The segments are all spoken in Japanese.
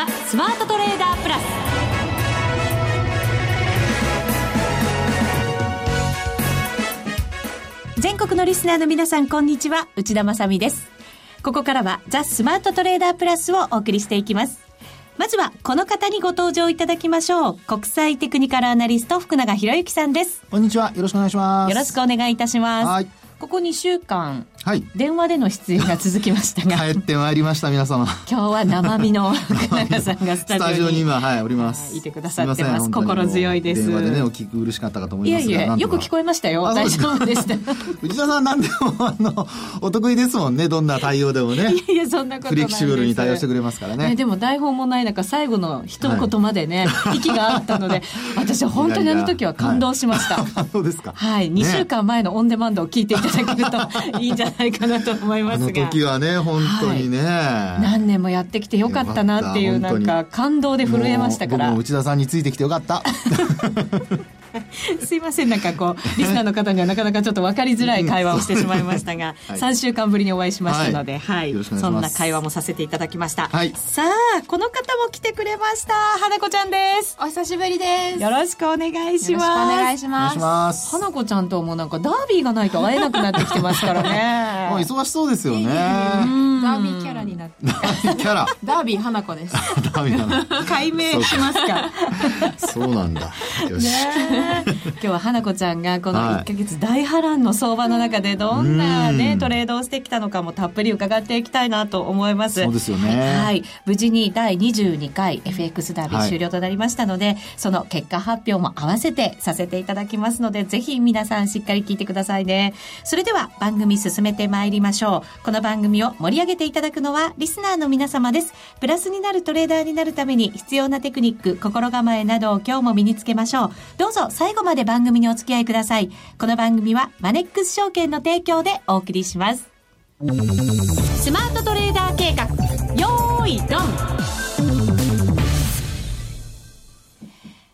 ザ・スマートトレーダープラス。全国のリスナーの皆さんこんにちは。内田まさです。ここからはザ・スマートトレーダープラスをお送りしていきます。まずはこの方にご登場いただきましょう。国際テクニカルアナリスト福永博之さんです。こんにちは。よろしくお願いします。よろしくお願いいたします。はい。ここ2週間、はい、電話での出演が続きましたが。帰ってまいりました皆様。今日は生身の 福永さんがスタジオに今はいおります。いてくださってます。心強いです。電話でねお聞き苦しかったかと思いますがいやいやよく聞こえましたよ。大丈夫でした。内田さんなんでもあのお得意ですもんね。どんな対応でもね。いやいやそんなことフレキシブルに対応してくれますからね。でも台本もない中最後の一言までね、はい、息があったので私は本当にあの時は感動しました、感動ですか。はい。2週間前のオンデマンドを聞いていただけるといいんじゃないかなと思いますが。あの時はね、本当にね、はい、何年もやってきてよかったなっていう、なんか感動で震えましたから。内田さんについてきてよかった。すいません、なんかこう、リスナーの方にはなかなかちょっと分かりづらい会話をしてしまいましたが、はい、3週間ぶりにお会いしましたので、はい、はい、そんな会話もさせていただきました。はい、さあ、この方も来てくれました。花子ちゃんです。お久しぶりです。よろしくお願いします。お願いします。花子ちゃんともなんかダービーがないと会えなくなってきてますからね。もう忙しそうですよね。ダービーキャラになって。ダービーキャラ。ダービー花子です。ダービー花子。解明しますか。そうなんだ。よし。今日は花子ちゃんがこの1か月大波乱の相場の中でどんなね、トレードをしてきたのかもたっぷり伺っていきたいなと思います。そうですよね。はい。無事に第22回 FX ダービー終了となりましたので、はい、その結果発表も合わせてさせていただきますので、ぜひ皆さんしっかり聞いてくださいね。それでは番組進めてまいりましょう。この番組を盛り上げていただくのはリスナーの皆様です。プラスになるトレーダーになるために必要なテクニック、心構えなどを今日も身につけましょう。どうぞ最後まで番組にお付き合いください。この番組はマネックス証券の提供でお送りします。スマートトレーダー計画、よーいドン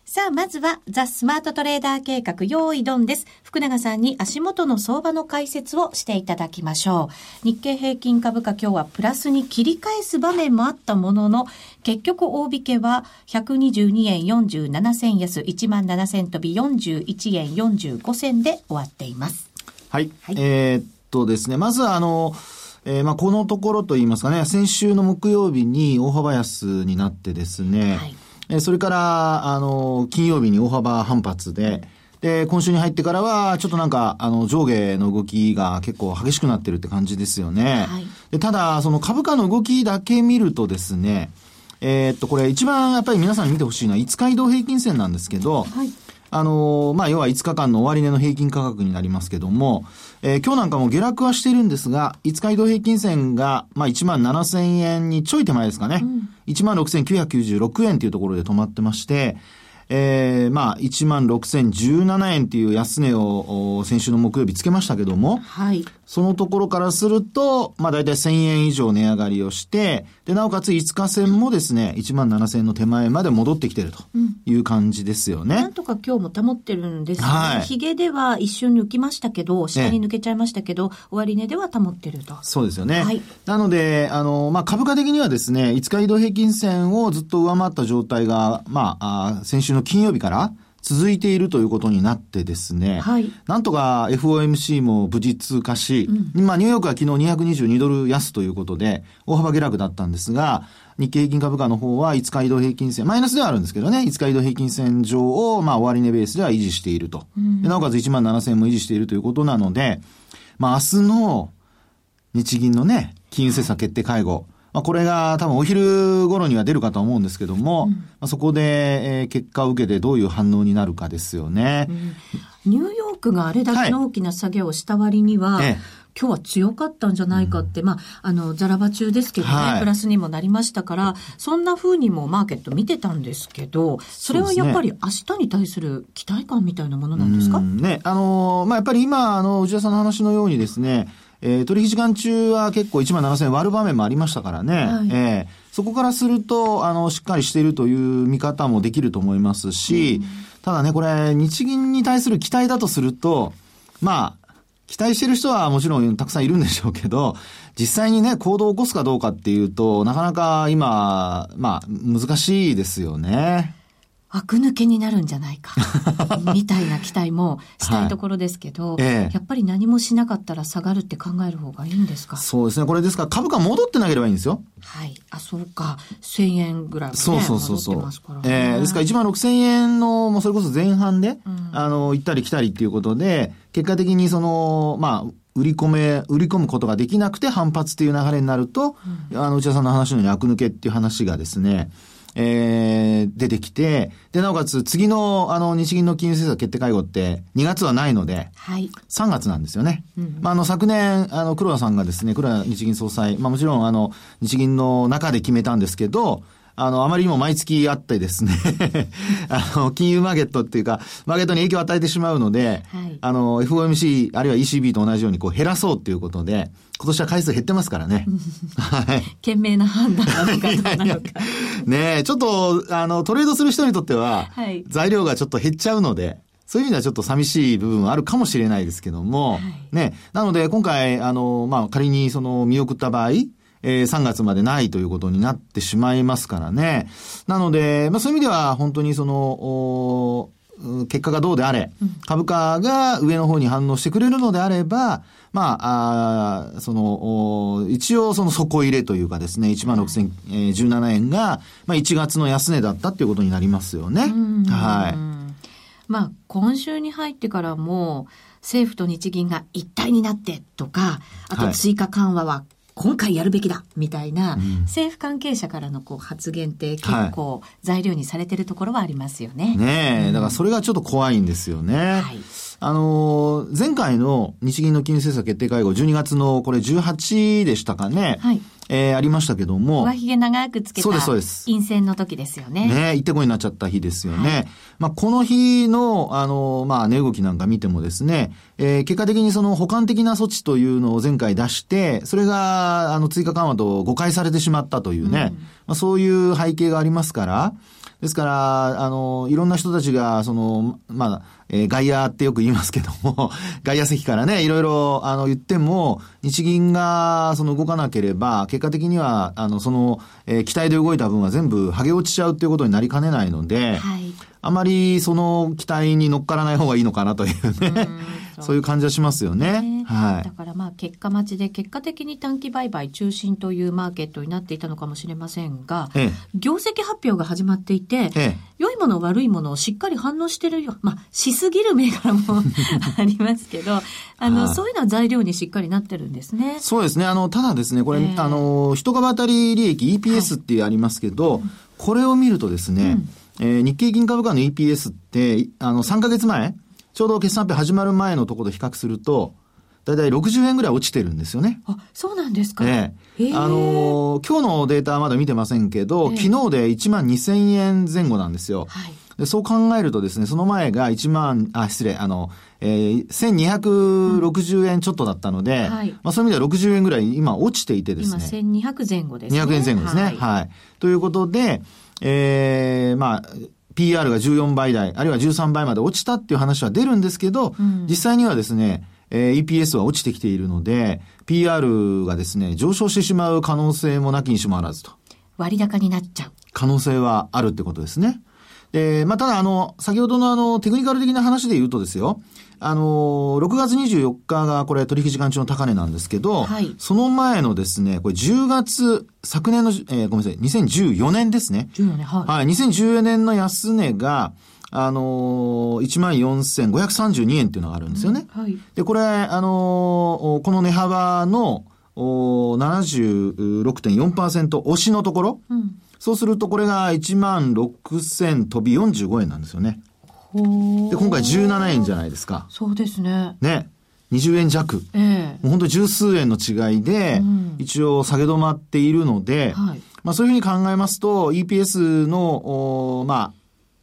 さあ、まずは、ザ・スマートトレーダー計画、用意ドンです。福永さんに足元の相場の解説をしていただきましょう。日経平均株価今日はプラスに切り返す場面もあったものの、結局大引けは122円47銭安、1万7000飛び41円45銭で終わっています。はい。はい、えー、っとですね、まずはあの、えー、まあこのところといいますかね、先週の木曜日に大幅安になってですね、はいえそれから、あの、金曜日に大幅反発で、で、今週に入ってからは、ちょっとなんか、あの、上下の動きが結構激しくなってるって感じですよね。はい、でただ、その株価の動きだけ見るとですね、えー、っと、これ一番やっぱり皆さんに見てほしいのは5日移動平均線なんですけど、はいあのまあ、要は5日間の終値の平均価格になりますけども、えー、今日なんかも下落はしているんですが、5日移動平均線が、まあ、1万7000円にちょい手前ですかね。うん、1万6996円というところで止まってまして、えー、まあ、1万6017円っていう安値を先週の木曜日つけましたけども、はい。そのところからすると、まあ大体1000円以上値上がりをして、で、なおかつ5日線もですね、1万7000円の手前まで戻ってきてるという感じですよね。うん、なんとか今日も保ってるんですよね。はい。ヒゲでは一瞬抜きましたけど、下に抜けちゃいましたけど、終値では保ってると。そうですよね。はい。なので、あの、まあ株価的にはですね、5日移動平均線をずっと上回った状態が、まあ、あ先週の金曜日から続いているということになってですね、はい、なんとか FOMC も無事通過し、うん、まあニューヨークは昨日222ドル安ということで、大幅下落だったんですが、日経平均株価の方は5日移動平均線、マイナスではあるんですけどね、5日移動平均線上を、まあ終値ベースでは維持していると。うん、なおかつ1万7000円も維持しているということなので、まあ明日の日銀のね、金融政策決定会合、まあ、これが多分お昼頃には出るかと思うんですけども、うん、まあ、そこで、えー、結果を受けてどういう反応になるかですよね。うん、ニューヨークがあれだけの大きな下げをした割には、はい、今日は強かったんじゃないかって、うん、まあ、あの、ザラバ中ですけどね、はい、プラスにもなりましたから、そんな風にもマーケット見てたんですけど、それはやっぱり明日に対する期待感みたいなものなんですか？ね、あの、まあ、やっぱり今、あの、内田さんの話のようにですね、えー、取引時間中は結構1万7000円割る場面もありましたからね、はい、えー、そこからすると、あの、しっかりしているという見方もできると思いますし、うん、ただね、これ、日銀に対する期待だとすると、まあ、期待してる人はもちろんたくさんいるんでしょうけど、実際にね、行動を起こすかどうかっていうと、なかなか今、まあ、難しいですよね。悪抜けになるんじゃないか。みたいな期待もしたいところですけど、はいええやっぱり何もしなかったら下がるって考える方がいいんですか？そうですね。これですから株価戻ってなければいいんですよ。はい。あ、そうか。1000円ぐらいはね、そうそうそうそう戻ってますから。ね。えーですから1万6000円の、もうそれこそ前半で、うんあの、行ったり来たりっていうことで、結果的にその、まあ、売り込め、売り込むことができなくて反発っていう流れになると、あの、内田さんの話のように悪抜けっていう話がですね、えー、出てきて、で、なおかつ次の、あの、日銀の金融政策決定会合って2月はないので、はい。3月なんですよね。うんまあ、あの、昨年、あの、黒田さんがですね、黒田日銀総裁、まあ、もちろん、あの、日銀の中で決めたんですけど、あの、あまりにも毎月あってですね、あの、金融マーケットっていうか、マーケットに影響を与えてしまうので、はいあの、FOMC、あるいは ECB と同じようにこう減らそうっていうことで、今年は回数減ってますからね。はい。賢明な判断なのかどうなのか。ねえ、ちょっと、あの、トレードする人にとっては、はい材料がちょっと減っちゃうので、そういう意味ではちょっと寂しい部分はあるかもしれないですけども、はいね、なので今回、あの、まあ、仮にその見送った場合、えー3月までないということになってしまいますからね。なので、まあ、そういう意味では本当にその、結果がどうであれ、株価が上の方に反応してくれるのであれば、まあ、あーその、お一応その底入れというかですね、16,017円が、まあ1月の安値だったっていうことになりますよね。うんはい。まあ、今週に入ってからも、政府と日銀が一体になってとか、あとはい追加緩和は今回やるべきだみたいな、ん政府関係者からのこう発言って結構材料にされてるところはありますよね。ねえ、だからそれがちょっと怖いんですよね。はい。あのー前回の日銀の金融政策決定会合、12月のこれ18でしたかね。はい。えーありましたけども。上髭長くつけたそうですそうです陰線の時ですよね。ね、行ってこいになっちゃった日ですよね。はいまあ、この日の、あの、まあ、値動きなんか見てもですね、えー結果的にその補完的な措置というのを前回出して、それが、あの、追加緩和と誤解されてしまったというね、まあ、そういう背景がありますから、ですから、あの、いろんな人たちが、その、まあ、えー外野ってよく言いますけども、外野席からね、いろいろ、あの、言っても、日銀が、その動かなければ、結果的には、あの、その、えー期待で動いた分は全部剥げ落ちちゃうっていうことになりかねないので、はい。あまりその期待に乗っからない方がいいのかなというね、そういう感じはしますよね。ねはい。だからまあ結果待ちで結果的に短期売買中心というマーケットになっていたのかもしれませんが、え業績発表が始まっていて、え、え良いもの悪いものをしっかり反応してるよ。まあ、しすぎる銘柄もありますけど、あの、はいそういうのは材料にしっかりなってるんですねえ。。そうですね。あの、ただですね、これ、ええあの、一株当たり利益 EPS ってありますけど、これを見るとですね、うんえー日経銀株価の EPS って、あの、3ヶ月前、ちょうど決算発表始まる前のところと比較すると、だいたい60円ぐらい落ちてるんですよね。あ、そうなんですか。えへええ。あのー今日のデータはまだ見てませんけど、ええ昨日で1万2000円前後なんですよ。はい。でそう考えるとですね、その前が1万、あ、失礼、あの、えー、1260円ちょっとだったので、はいまあそういう意味では60円ぐらい今落ちていてです今、ね。1200前後ですね。200円前後ですね。ははいい。ということで、えー、まあ、PR が14倍台、あるいは13倍まで落ちたっていう話は出るんですけど、うん実際にはですね、えー EPS は落ちてきているので、PR がですね、上昇してしまう可能性もなきにしもあらずと。割高になっちゃう。可能性はあるってことですね。で、まあ、ただ、あの、先ほどのあの、テクニカル的な話で言うとですよ、あの、6月24日がこれ取引時間中の高値なんですけど、はいその前のですね、これ10月、昨年の、えーごめんなさい、2014年ですね。14年、はい。はい、2014年の安値が、あのー、14,532円っていうのがあるんですよね。はい。で、これ、あのーこの値幅の、おー76.4%押しのところ、うん。そうするとこれが1万6000飛び45円なんですよね。ほで、今回17円じゃないですか。そうですね。ね。20円弱。ええもう本当に十数円の違いでうん、一応下げ止まっているので、はい。まあそういうふうに考えますと、EPS の、おまあ、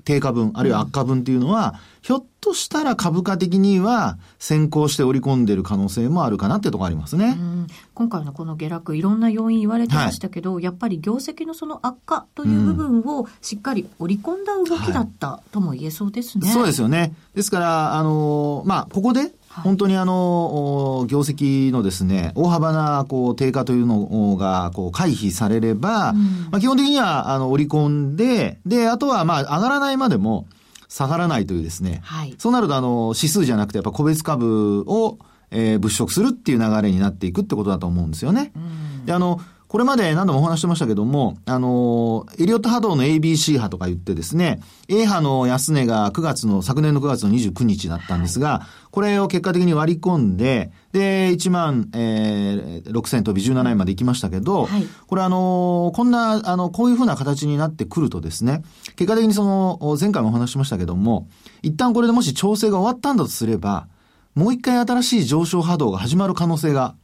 低下分、あるいは悪化分っていうのは、ひょっとしたら株価的には先行して織り込んでる可能性もあるかなってところありますね。うん今回のこの下落いろんな要因言われてましたけど、やっぱり業績のその悪化という部分をしっかり織り込んだ動きだったとも言えそうですね。そうですよね。ですから、あのーまあ、ここで、本当にあの、業績のですね、大幅なこう低下というのがこう回避されれば、うん、まあ、基本的にはあの織り込んで、で、あとはまあ上がらないまでも下がらないというですね、はい、そうなるとあの指数じゃなくてやっぱ個別株を、えー、物色するっていう流れになっていくってことだと思うんですよね。うん、で、あの、これまで何度もお話してましたけども、あの、エリオット波動の ABC 波とか言ってですね、A 波の安値が9月の、昨年の9月の29日だったんですが、これを結果的に割り込んで、で、1万、えー、6000飛び17円まで行きましたけど、はい、これあの、こんな、あの、こういうふうな形になってくるとですね、結果的にその、前回もお話しましたけども、一旦これでもし調整が終わったんだとすれば、もう一回新しい上昇波動が始まる可能性が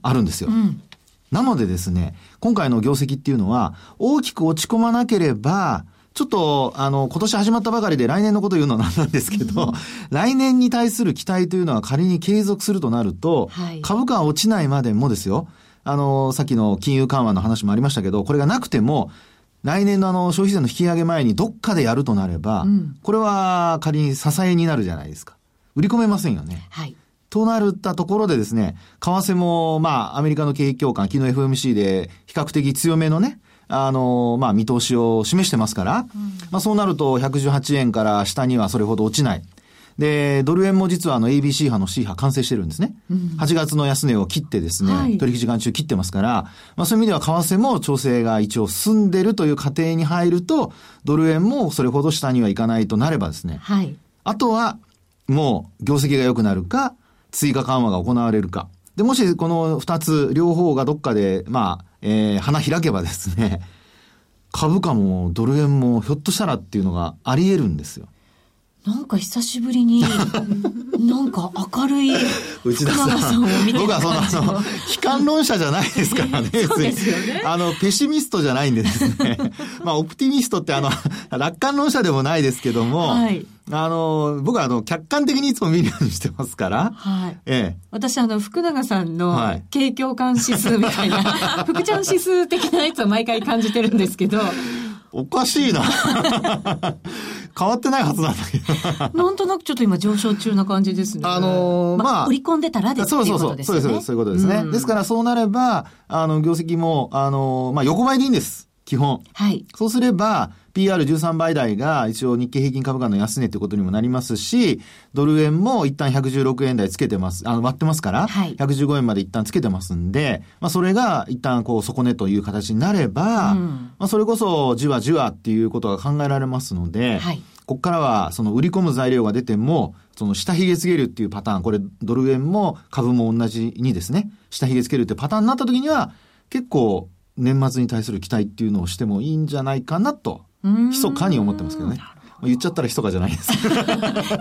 あるんですよ。はいうんなのでですね、今回の業績っていうのは、大きく落ち込まなければ、ちょっと、あの、今年始まったばかりで来年のこと言うのはなんなんですけど、来年に対する期待というのは仮に継続するとなると、はい、株価は落ちないまでもですよ、あの、さっきの金融緩和の話もありましたけど、これがなくても、来年のあの消費税の引き上げ前にどっかでやるとなれば、うん、これは仮に支えになるじゃないですか。売り込めませんよね。はい。となるったところでですね、為替も、まあ、アメリカの景気況感、昨日 FMC で比較的強めのね、あの、まあ、見通しを示してますから、うん、まあ、そうなると118円から下にはそれほど落ちない。で、ドル円も実はあの ABC 波の C 波完成してるんですね。うん、8月の安値を切ってですね、はい、取引時間中切ってますから、まあそういう意味では為替も調整が一応進んでるという過程に入ると、ドル円もそれほど下にはいかないとなればですね、はい、あとはもう業績が良くなるか、追加緩和が行われるか。で、もしこの二つ、両方がどっかで、まあ、えー、花開けばですね、株価もドル円もひょっとしたらっていうのがあり得るんですよ。なんか久しぶりに、なんか明るい内田さんを見て僕はその、あの、悲観論者じゃないですからね。そうですよね。あの、ペシミストじゃないんでですね。まあ、オプティミストってあの、楽観論者でもないですけども、はい。あの、僕はあの、客観的にいつも見るようにしてますから。はい。ええ。私あの、福永さんの、景況感指数みたいな、はい、福ちゃん指数的なやつを毎回感じてるんですけど、おかしいな。変わってないはずなんだけど。なんとなくちょっと今上昇中な感じですね。あのー、まあ、売り込んでたらですそうそうそう。そうです、そういうことですね。うん、ですからそうなれば、あの、業績も、あのー、まあ、横ばいでいいんです。基本。はい。そうすれば、PR13 倍台が一応日経平均株価の安値ということにもなりますし、ドル円も一旦116円台つけてます、あの、割ってますから、はい、115円まで一旦つけてますんで、まあそれが一旦こう底値という形になれば、うん、まあそれこそじわじわっていうことが考えられますので、はい、ここからはその売り込む材料が出ても、その下髭つけるっていうパターン、これドル円も株も同じにですね、下髭つけるっていうパターンになった時には、結構年末に対する期待っていうのをしてもいいんじゃないかなと密かに思ってますけどね。言っちゃったら密かじゃないです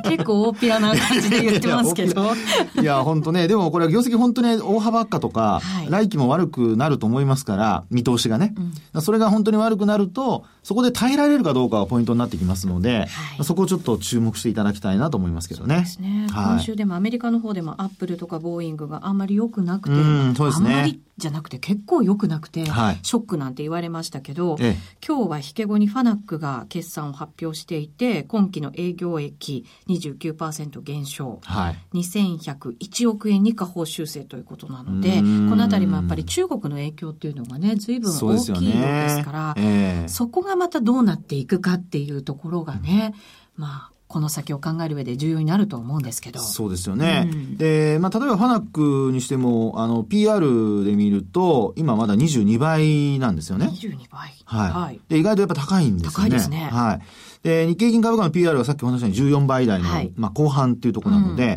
結構大っぴらな感じで言ってますけど。いや、本当ね、でもこれは業績本当に大幅悪化とか、はい、来期も悪くなると思いますから、見通しがね、うん、それが本当に悪くなると、そこで耐えられるかどうかがポイントになってきますので、はい、そこをちょっと注目していただきたいなと思いますけどね。ね。はい、今週でもアメリカの方でもアップルとかボーイングがあんまり良くなくて、うんそうですね、あんまりじゃなくて結構良くなくて、はい、ショックなんて言われましたけど、ええ、今日は引け後にファナックが決算を発表していて、今期の営業益29%減少、はい、2101億円に下方修正ということなので、このあたりもやっぱり中国の影響っていうのがね、随分大きいようですから、そ、ねえー、そこがまたどうなっていくかっていうところがね、まあ、この先を考える上で重要になると思うんですけど。そうですよね。うん、で、まあ、例えばファナックにしても、あの、PR で見ると、今まだ22倍なんですよね。22倍。はい。はい、で、意外とやっぱ高いんですよね。高いですね。はい。で、日経金株価の PR はさっきお話したように14倍台の、はい、まあ、後半っていうところなので、うん、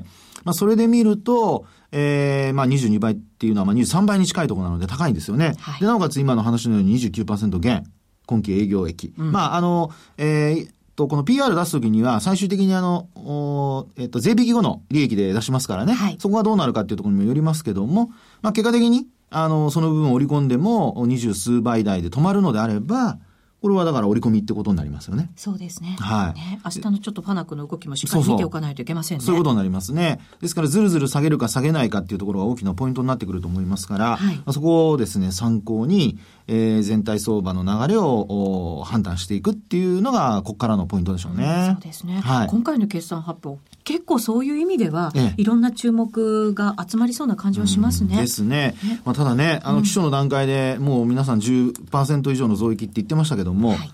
まあ、それで見ると、ええー、まあ22倍っていうのはまあ23倍に近いところなので高いんですよね。はい、で、なおかつ今の話のように29%減。今期営業益。うん、まあ、あの、えー、と、この PR 出すときには、最終的にあの、えっと、税引き後の利益で出しますからね。はい、そこがどうなるかっていうところにもよりますけども、まあ、結果的に、あの、その部分を織り込んでも、二十数倍台で止まるのであれば、これはだから織り込みってことになりますよね。そうですね。はいね、明日のちょっとパナックの動きもしっかり見ておかないといけませんね。そういうことになりますね。ですから、ずるずる下げるか下げないかっていうところが大きなポイントになってくると思いますから、はいそこをですね、参考に、えー全体相場の流れをお判断していくっていうのが、ここからのポイントでしょうね。そうですね、はい今回の決算発表、結構そういう意味では、ええいろんな注目が集まりそうな感じはしますね。ですね。まあ、ただね、あの、基礎の段階でもう皆さん10%以上の増益って言ってましたけども、はい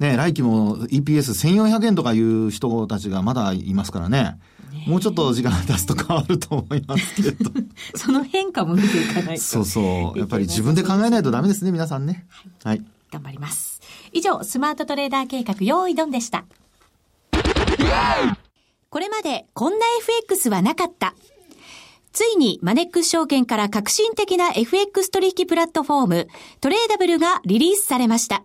ね、来期も EPS1400 円とかいう人たちがまだいますからね。もうちょっと時間が経つと変わると思いますけど。その変化も見ていかないと。そうそう。やっぱり自分で考えないとダメですね、皆さんね。はい。頑張ります。以上、スマートトレーダー計画、用意ドンでした。これまでこんな FX はなかった。ついにマネックス証券から革新的な FX 取引プラットフォーム、トレーダブルがリリースされました。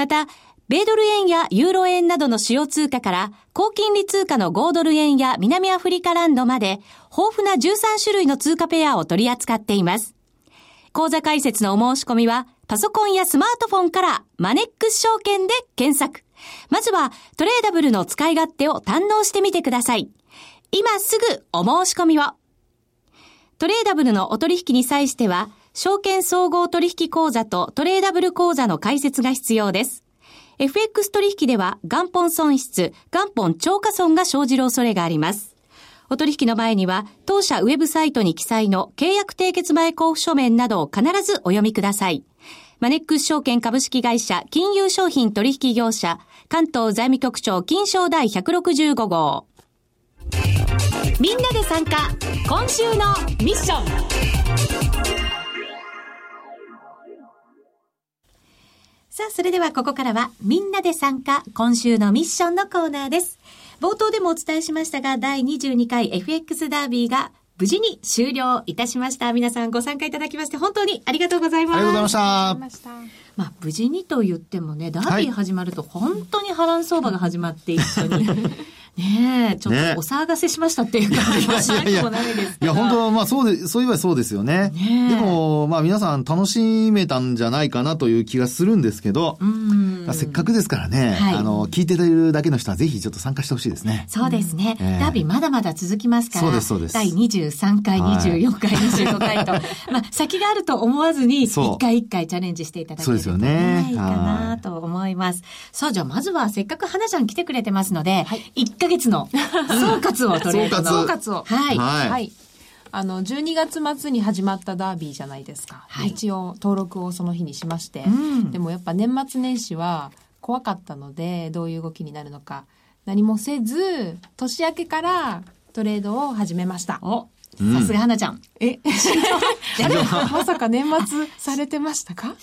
また、米ドル円やユーロ円などの主要通貨から、高金利通貨の5ドル円や南アフリカランドまで、豊富な13種類の通貨ペアを取り扱っています。講座解説のお申し込みは、パソコンやスマートフォンからマネックス証券で検索。まずはトレーダブルの使い勝手を堪能してみてください。今すぐお申し込みを。トレーダブルのお取引に際しては、証券総合取引口座とトレーダブル口座の開設が必要です。FX 取引では元本損失、元本超過損が生じる恐れがあります。お取引の前には、当社ウェブサイトに記載の契約締結前交付書面などを必ずお読みください。マネックス証券株式会社金融商品取引業者関東財務局長金賞第165号。みんなで参加今週のミッションさあ、それではここからはみんなで参加今週のミッションのコーナーです。冒頭でもお伝えしましたが、第22回 FX ダービーが無事に終了いたしました。皆さんご参加いただきまして本当にありがとうございます。ありがとうございました。まあ、無事にと言ってもね、ダービーはい始まると本当に波乱相場が始まって一緒に、ねえ、ちょっねとお騒がせしましたっていう感じがしなくもないですけど。いや、本当まあそうで、そういえばそうですよね。ねえでも、まあ皆さん楽しめたんじゃないかなという気がするんですけど、うん。せっかくですからね、はいあの、聞いてるだけの人はぜひちょっと参加してほしいですね。そうですね、ええダービーまだまだ続きますから。そうですそうです第23回、はい24回、25回と。まあ、先があると思わずに、そう一回一回チャレンジしていただけるとそうですよねいいかなと思います。さあ、じゃあまずはせっかく花ちゃん来てくれてますので、1ヶ月の総括をとりあえず。総括を。はい。はいはい。あの、12月末に始まったダービーじゃないですか。はい一応、登録をその日にしまして。うんでもやっぱ年末年始は怖かったので、どういう動きになるのか。何もせず、年明けからトレードを始めました。さすが花ちゃん。え？まさか年末されてましたか？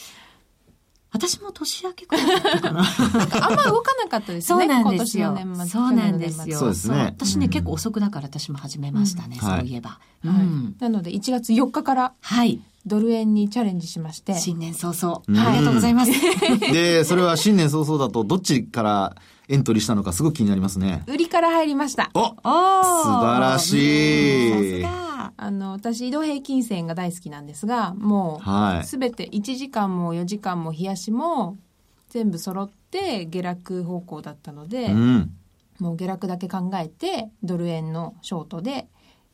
私も年明けくらいだったかな。あんま動かなかったですね。そうなんですよ。そうなんですよ。そうですね私ね、うん結構遅くだから私も始めましたね、うんそういえば。うはいん。なので1月4日からはい。ドル円にチャレンジしまして。新年早々、うんありがとうございます。で、それは新年早々だとどっちからエントリーしたのかすごく気になりますね。売りから入りました。おおー素晴らしいさすが。あの、私移動平均線が大好きなんですが、もう、はい。すべて1時間も4時間も冷やしも全部揃って下落方向だったので、うん。もう下落だけ考えてドル円のショートで、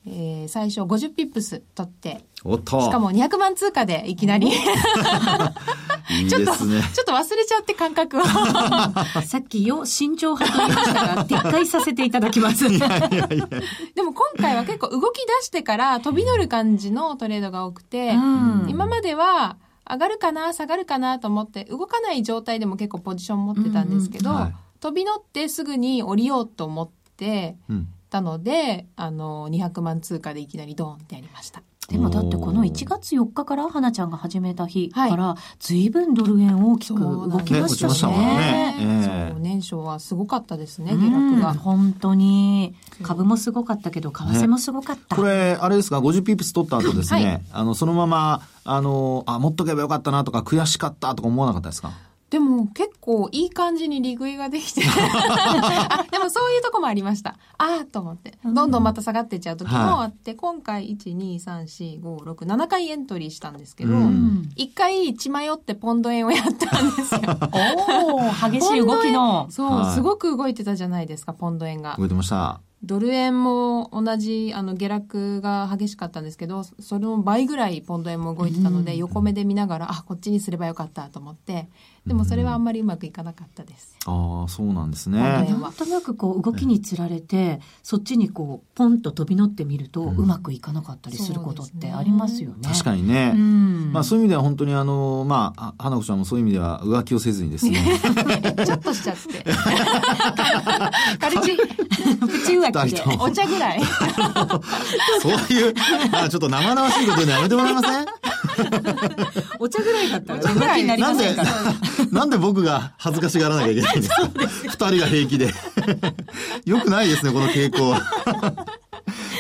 えー最初50ピップス取っておっと。しかも200万通貨でいきなり いいちょっと。ちょっと忘れちゃって感覚を さっきよ、慎重派と言いましたが、撤回させていただきます。でも今回は結構動き出してから飛び乗る感じのトレードが多くて、うん今までは上がるかな下がるかなと思って動かない状態でも結構ポジション持ってたんですけど、うんうんはい飛び乗ってすぐに降りようと思ってうん。たのであの200万通貨でいきなりドーンってやりましたでもだってこの1月4日から花ちゃんが始めた日から、随分ドル円大きく動きましたしね。ねね。そう、年初はすごかったですね、下落が。本当に。株もすごかったけど、為替もすごかった。これ、あれですか、50ピープス取った後ですね、はい、あの、そのまま、あの、あ、持っとけばよかったなとか、悔しかったとか思わなかったですか？でも結構いい感じに利食いができて でもそういうとこもありました。ああと思って。どんどんまた下がっていっちゃう時もあって、うん、今回1、2、3、4、5、6、7回エントリーしたんですけど、うん、1回血迷ってポンド円をやったんですよ。おお激しい動きの。そう、はい、すごく動いてたじゃないですか、ポンド円が。動いてました。ドル円も同じあの下落が激しかったんですけどその倍ぐらいポンド円も動いてたので、横目で見ながらあこっちにすればよかったと思ってでもそれはあんまりうまくいかなかったです。ああ、そうなんですね。なんとなくこう動きにつられて、そっちにこうポンと飛び乗ってみると、うまくいかなかったりすることってありますよね。確かにね。うん、まあそういう意味では本当にあの、まあ、花子ちゃんもそういう意味では浮気をせずにですね。ちょっとしちゃって。軽ち、プチ浮気で。お茶ぐらい。そういう、まあちょっと生々しいこと言うのやめてもらえません？お茶ぐらいだったら浮気になりませんから。なんで僕が恥ずかしがらなきゃいけないんですか？二人が平気で。よくないですね、この傾向は。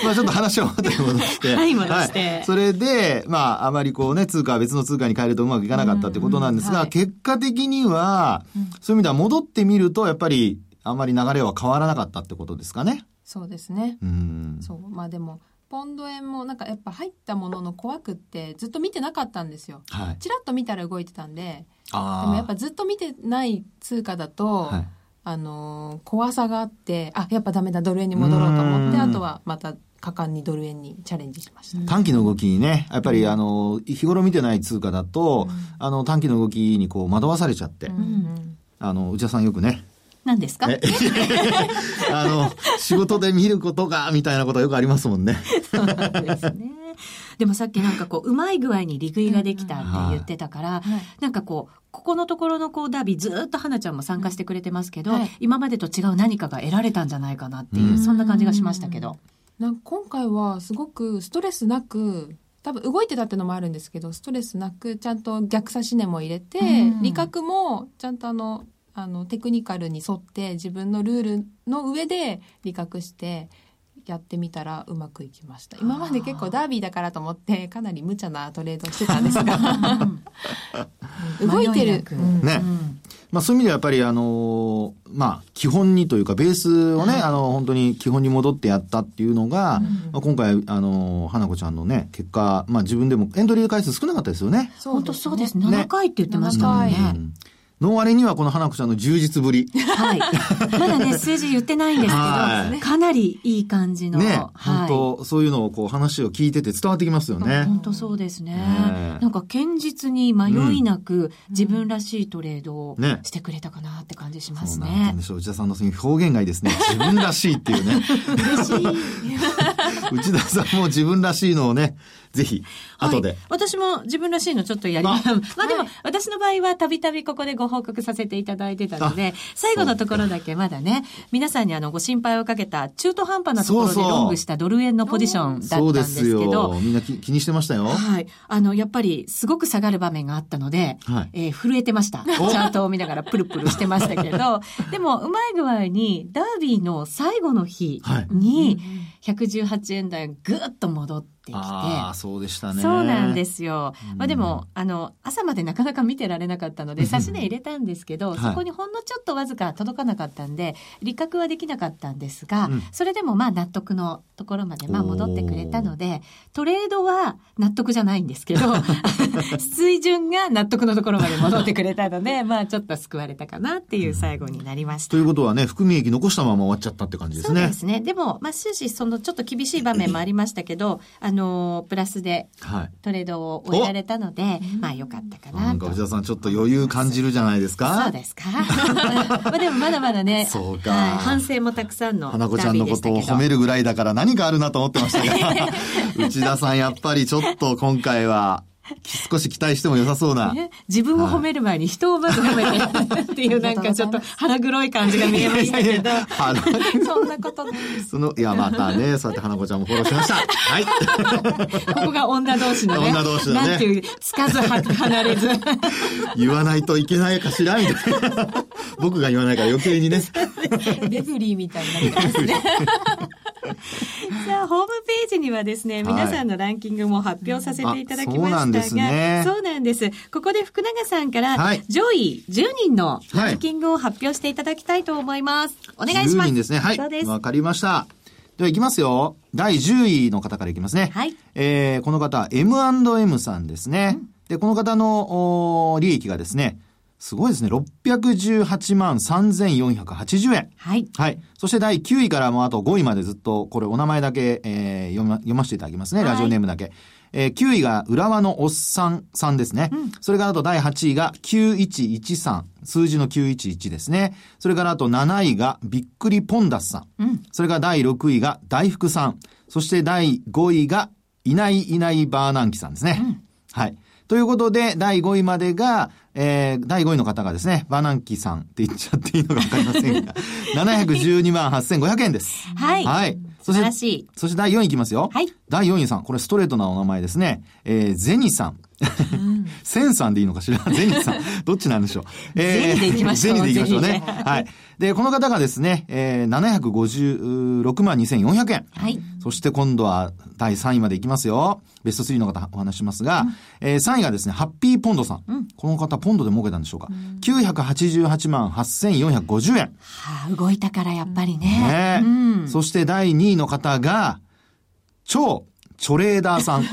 まあちょっと話を元に戻して。はい、戻して、はい。それで、まああまりこうね、通貨は別の通貨に変えるとうまくいかなかったってことなんですが、はい、結果的には、そういう意味では戻ってみると、やっぱりあんまり流れは変わらなかったってことですかね。そうですね。うん。そう。まあでも、ポンド円もなんかやっぱ入ったものの怖くってずっと見てなかったんですよ。はい、ちらっと見たら動いてたんででもやっぱずっと見てない通貨だと、はい、あの怖さがあってあやっぱダメだドル円に戻ろうと思ってあとはまた果敢にドル円にチャレンジしました。短期の動きにね、やっぱりあの、日頃見てない通貨だと、うん、あの、短期の動きにこう惑わされちゃって、うん、あの、内田さんよくね、何ですか？あの、仕事で見ることが、みたいなことよくありますもんね。そうですね。でもさっきなんかこう、うまい具合に利食いができたって言ってたから、うんはい、なんかこう、ここのところのこうダービーずっと花ちゃんも参加してくれてますけど、はい、今までと違う何かが得られたんじゃないかなっていう、うん、そんな感じがしましたけど。なん今回はすごくストレスなく多分動いてたってのもあるんですけどストレスなくちゃんと逆差し値も入れて、うん、利確もちゃんとあのあのテクニカルに沿って自分のルールの上で理覚してやってみたらうまくいきました。今まで結構ダービーだからと思ってかなり無茶なトレードしてたんですが。動いてる、ね、まあ、そういう意味ではやっぱりあのまあ基本にというかベースをね、はい、あの本当に基本に戻ってやったっていうのが、うん、まあ、今回あの花子ちゃんのね結果まあ自分でもエントリー回数少なかったですよね。本当そうです。7回って言ってましたもんね、うんの割にはこの花子ちゃんの充実ぶり。はい。まだね、数字言ってないんですけど、はい、かなりいい感じの。ね、はい、本当そういうのをこう話を聞いてて伝わってきますよね。本当そうですね。ねなんか堅実に迷いなく自分らしいトレードをしてくれたかなって感じしますね。ねそうなんでしょう。内田さんのその表現がいいですね。自分らしいっていうね。嬉しい。内田さんも自分らしいのをね、ぜひ、後で、はい、私も自分らしいのちょっとやります。まあでも、私の場合はたびたびここでご報告させていただいてたので、最後のところだけまだね、皆さんにあの、ご心配をかけた中途半端なところでロングしたドル円のポジションだったんですけど。みんな気にしてましたよ。はい。あの、やっぱりすごく下がる場面があったので、はい、えー、震えてました。チャートを見ながらプルプルしてましたけど、でも、うまい具合に、ダービーの最後の日に、118円台ぐっと戻って、きて。ああ、そうでしたね。そうなんですよ。うん、まあでも、あの、朝までなかなか見てられなかったので、差し値入れたんですけど、そこにほんのちょっとわずか届かなかったんで、利確はできなかったんですが、うん、それでもまあ納得のところまでまあ戻ってくれたので、トレードは納得じゃないんですけど、水準が納得のところまで戻ってくれたので、まあちょっと救われたかなっていう最後になりました。ということはね、含み益残したまま終わっちゃったって感じですね。そうですね。でも、まあ終始そのちょっと厳しい場面もありましたけど、あの、プラスでトレードを終えられたので、はい、まあよかったかななんか内田さんちょっと余裕感じるじゃないですか？そうですか。まあでもまだまだね、そうか、はい、反省もたくさんの花子ちゃんのことを褒めるぐらいだから何かあるなと思ってましたが、内田さんやっぱりちょっと今回は、少し期待しても良さそうな。ね、自分を褒める前に人をまず褒めてっていうなんかちょっと腹黒い感じが見えましたけど。花そんなことないです。その、いや、またね、そうやって花子ちゃんもフォローしました。はい。ここが女同士のね。女同士のねなんていう、つかず離れず。言わないといけないかしらみたいな。僕が言わないから余計にね。レフリーみたいになってますね。さあ、ホームページにはですね、皆さんのランキングも発表させていただきましたが、あそうなんですねそうなんです。ここで福永さんから、はい上位10人のランキングを発表していただきたいと思います。お願いします。10人ですね。はい。わかりました。では行きますよ。第10位の方からいきますね。はい。えー、この方、M&M さんですね。で、この方の利益がですね、すごいですね。618万3480円。はい。はい。そして第9位からもうあと5位までずっと、これお名前だけ、えー読ま、読ませていただきますね。はいラジオネームだけ。えー9位が浦和のおっさんさんですね。それからあと第8位が9113。数字の911ですね。それからあと7位がびっくりポンダスさん。うん。それから第6位が大福さん。そして第5位がいないいないバーナンキさんですね。はい。ということで、第5位までが、えー、第5位の方がですね、バーナンキさんって言っちゃっていいのかわかりませんが、712万8500円です。はい。はい。素晴らしい。そして第4位いきますよ。はい。第4位さん。これストレートなお名前ですね。えー、ゼニさん。センさんでいいのかしら？ゼニさん。どっちなんでしょう？ゼニでいきましょうゼニでいきましょうねゼニで。はい。で、この方がですね、えー、756万2400円。はい。そして今度は第3位までいきますよ。ベスト3の方お話ししますが、えー3位がですね、ハッピーポンドさん。この方ポンドで儲けたんでしょうか？988万8450円。はあ、動いたからやっぱりね。ねうん。そして第2位の方が、超チョレーダーさん。チ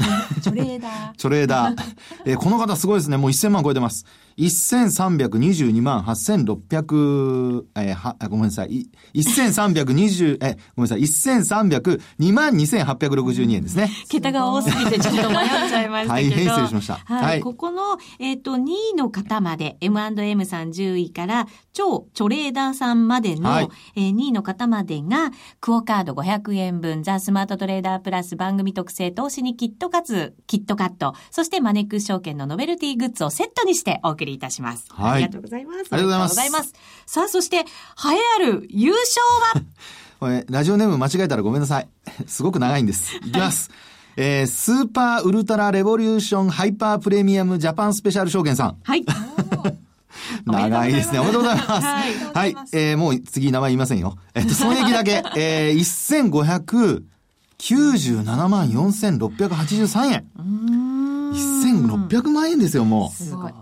ョレーダー。チョレーダー。えーこの方すごいですね。もう1000万超えてます。1322万8600、えーは、あごめんなさい。い1320、え、ごめんなさい。1302万2862円ですね。桁が多すぎてちょっと迷っちゃいましたけど。大変失礼しましたはい。はいここの、えっ、と、2位の方まで、M&M さん10位から、超チョレーダーさんまでの、はいえー2位の方までが、クオカード500円分、ザ・スマートトレーダープラス番組特製投資にキットカツ、キットカット、そしてマネックス証券のノベルティグッズをセットにしてお送りいたします。はいありがとうございます。ありがとうございますありがとうございます。さあ、そして、栄えある優勝は、これ、ラジオネーム間違えたらごめんなさい。すごく長いんです。いきます。えー、スーパーウルトラレボリューションハイパープレミアムジャパンスペシャル証券さん。はい。長いですね。おめでとうございます。はいはい。えー、もう次名前言いませんよ。えっと、損益だけ、えー、1597万4683円。1600万円ですよ、もう。すごい。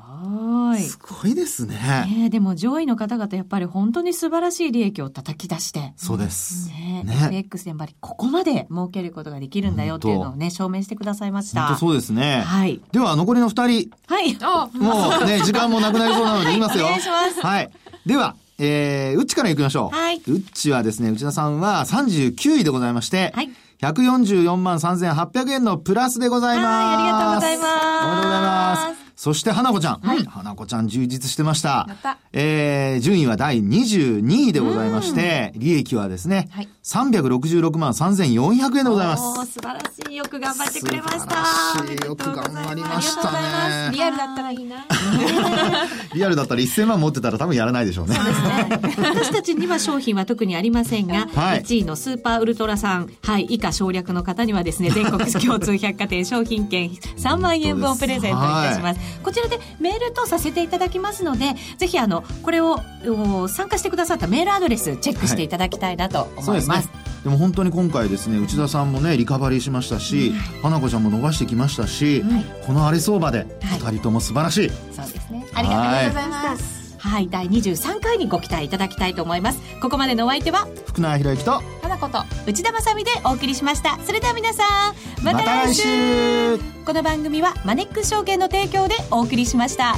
すごいですね。ねえでも上位の方々やっぱり本当に素晴らしい利益を叩き出して、そうです。ねね FX でやっぱりここまで儲けることができるんだよっていうのをね、証明してくださいました。そうですね。はい。では、残りの二人、はい。あ、もうね、時間もなくなりそうなので言いますよ。お願いしますはい。では、えー、うっちから行きましょう。はいうっちはですね、内田さんは39位でございまして、はい144万3800円のプラスでございます。はいありがとうございますおめでとうございます。そして、花子ちゃん。花子ちゃん充実してました。たえー、順位は第22位でございまして、利益はですね、はい366万3400円でございます。素晴らしい。よく頑張ってくれました。素晴らしいよく頑張りましたねありがとうございますリアルだったらいいな。リアルだったら1000万持ってたら多分やらないでしょうね。私たちには商品は特にありませんが、はい1位のスーパーウルトラさん、はい、以下省略の方にはですね、全国共通百貨店商品券3万円分をプレゼントいたします。こちらでメールとさせていただきますので、ぜひあの、これをお参加してくださったメールアドレスチェックしていただきたいなと思います。。でも本当に今回ですね、内田さんもね、リカバリーしましたし、花子ちゃんも伸ばしてきましたし、はいこの荒れ相場で、はい二人とも素晴らしい。そうですね。ありがとうございます。はい、第23回にご期待いただきたいと思います。ここまでのお相手は、福永博之と、花子と。内田まさみでお送りしました。それでは皆さん、また来週また来週この番組はマネックス証券の提供でお送りしました。